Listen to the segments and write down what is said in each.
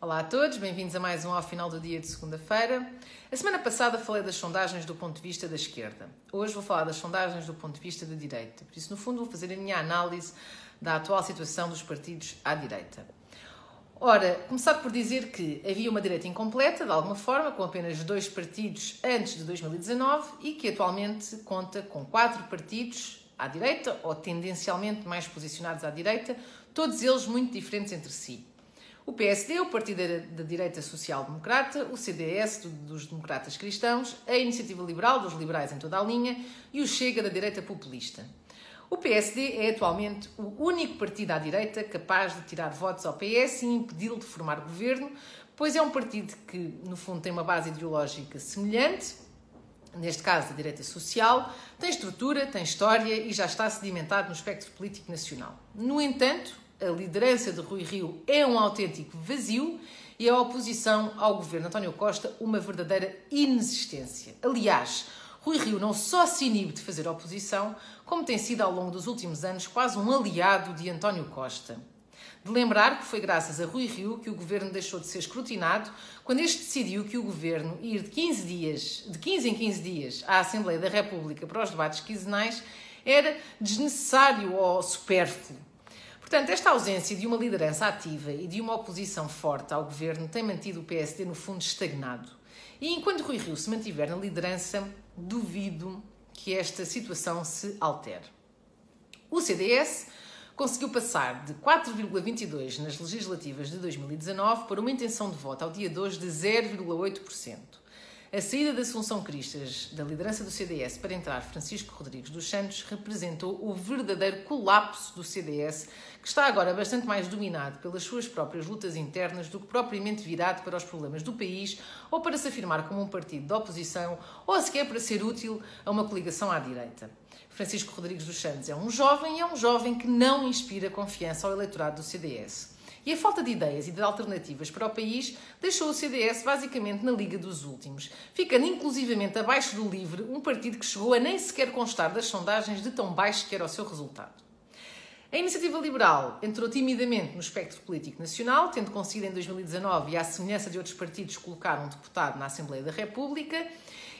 Olá a todos, bem-vindos a mais um ao final do dia de segunda-feira. A semana passada falei das sondagens do ponto de vista da esquerda. Hoje vou falar das sondagens do ponto de vista da direita. Por isso, no fundo, vou fazer a minha análise da atual situação dos partidos à direita. Ora, começar por dizer que havia uma direita incompleta, de alguma forma, com apenas dois partidos antes de 2019 e que atualmente conta com quatro partidos à direita, ou tendencialmente mais posicionados à direita, todos eles muito diferentes entre si. O PSD, o Partido da Direita Social Democrata, o CDS dos Democratas Cristãos, a Iniciativa Liberal dos Liberais em toda a linha e o Chega da Direita Populista. O PSD é atualmente o único partido à direita capaz de tirar votos ao PS e impedi-lo de formar governo, pois é um partido que, no fundo, tem uma base ideológica semelhante, neste caso a direita social, tem estrutura, tem história e já está sedimentado no espectro político nacional. No entanto, a liderança de Rui Rio é um autêntico vazio e a oposição ao governo António Costa uma verdadeira inexistência. Aliás, Rui Rio não só se inibe de fazer oposição, como tem sido ao longo dos últimos anos quase um aliado de António Costa. De lembrar que foi graças a Rui Rio que o governo deixou de ser escrutinado quando este decidiu que o governo ir de 15 dias, de 15 em 15 dias à Assembleia da República para os debates quinzenais era desnecessário ou supérfluo. Portanto, esta ausência de uma liderança ativa e de uma oposição forte ao governo tem mantido o PSD no fundo estagnado. E enquanto Rui Rio se mantiver na liderança, duvido que esta situação se altere. O CDS conseguiu passar de 4,22% nas legislativas de 2019 para uma intenção de voto ao dia 2 de 0,8%. A saída de Assunção Cristas da liderança do CDS para entrar Francisco Rodrigues dos Santos representou o verdadeiro colapso do CDS, que está agora bastante mais dominado pelas suas próprias lutas internas do que propriamente virado para os problemas do país ou para se afirmar como um partido de oposição ou sequer para ser útil a uma coligação à direita. Francisco Rodrigues dos Santos é um jovem e é um jovem que não inspira confiança ao eleitorado do CDS. E a falta de ideias e de alternativas para o país deixou o CDS basicamente na liga dos últimos, ficando inclusivamente abaixo do LIVRE, um partido que chegou a nem sequer constar das sondagens de tão baixo que era o seu resultado. A Iniciativa Liberal entrou timidamente no espectro político nacional, tendo conseguido em 2019, e à semelhança de outros partidos, colocar um deputado na Assembleia da República,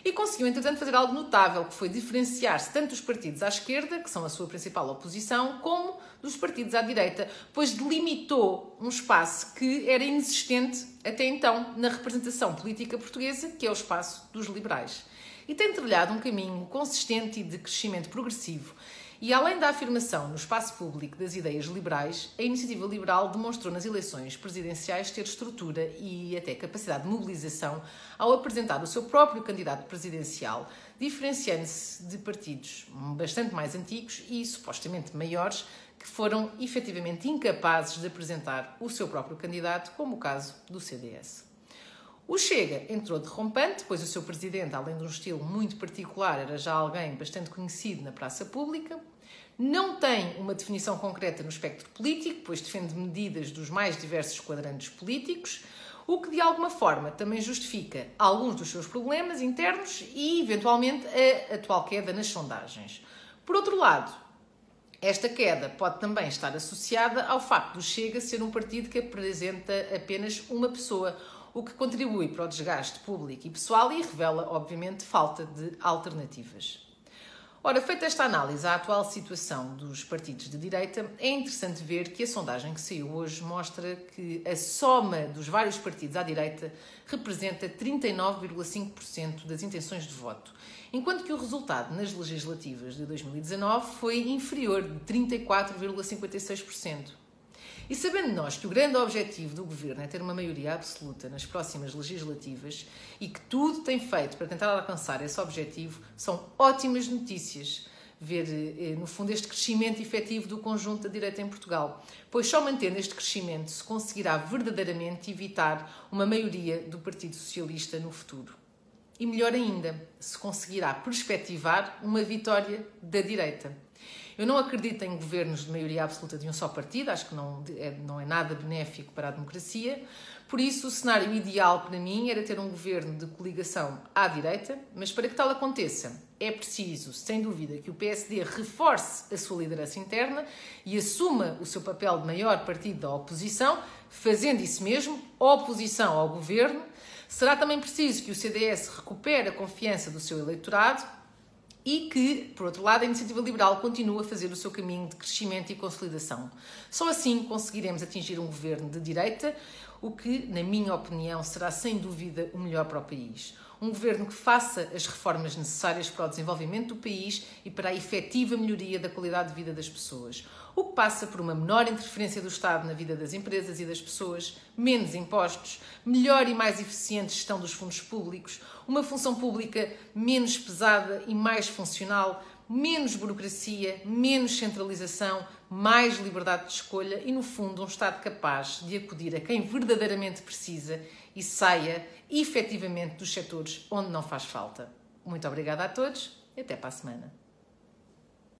e conseguiu, entretanto, fazer algo notável, que foi diferenciar-se tanto dos partidos à esquerda, que são a sua principal oposição, como dos partidos à direita, pois delimitou um espaço que era inexistente até então na representação política portuguesa, que é o espaço dos liberais. E tem trilhado um caminho consistente e de crescimento progressivo e além da afirmação no espaço público das ideias liberais, a iniciativa liberal demonstrou nas eleições presidenciais ter estrutura e até capacidade de mobilização ao apresentar o seu próprio candidato presidencial, diferenciando-se de partidos bastante mais antigos e supostamente maiores que foram efetivamente incapazes de apresentar o seu próprio candidato, como o caso do CDS. O Chega entrou derrompante, pois o seu presidente, além de um estilo muito particular, era já alguém bastante conhecido na praça pública. Não tem uma definição concreta no espectro político, pois defende medidas dos mais diversos quadrantes políticos, o que de alguma forma também justifica alguns dos seus problemas internos e, eventualmente, a atual queda nas sondagens. Por outro lado, esta queda pode também estar associada ao facto do Chega ser um partido que apresenta apenas uma pessoa o que contribui para o desgaste público e pessoal e revela, obviamente, falta de alternativas. Ora, feita esta análise à atual situação dos partidos de direita, é interessante ver que a sondagem que saiu hoje mostra que a soma dos vários partidos à direita representa 39,5% das intenções de voto, enquanto que o resultado nas legislativas de 2019 foi inferior de 34,56%. E sabendo nós que o grande objetivo do governo é ter uma maioria absoluta nas próximas legislativas e que tudo tem feito para tentar alcançar esse objetivo, são ótimas notícias ver, eh, no fundo, este crescimento efetivo do conjunto da direita em Portugal, pois só mantendo este crescimento se conseguirá verdadeiramente evitar uma maioria do Partido Socialista no futuro. E melhor ainda, se conseguirá perspectivar uma vitória da direita. Eu não acredito em governos de maioria absoluta de um só partido, acho que não é, não é nada benéfico para a democracia. Por isso, o cenário ideal para mim era ter um governo de coligação à direita, mas para que tal aconteça, é preciso, sem dúvida, que o PSD reforce a sua liderança interna e assuma o seu papel de maior partido da oposição, fazendo isso mesmo, oposição ao governo. Será também preciso que o CDS recupere a confiança do seu eleitorado e que, por outro lado, a iniciativa liberal continue a fazer o seu caminho de crescimento e consolidação. Só assim conseguiremos atingir um governo de direita, o que, na minha opinião, será sem dúvida o melhor para o país. Um governo que faça as reformas necessárias para o desenvolvimento do país e para a efetiva melhoria da qualidade de vida das pessoas. O que passa por uma menor interferência do Estado na vida das empresas e das pessoas, menos impostos, melhor e mais eficiente gestão dos fundos públicos, uma função pública menos pesada e mais funcional, menos burocracia, menos centralização, mais liberdade de escolha e, no fundo, um Estado capaz de acudir a quem verdadeiramente precisa e saia efetivamente dos setores onde não faz falta. Muito obrigada a todos e até para a semana.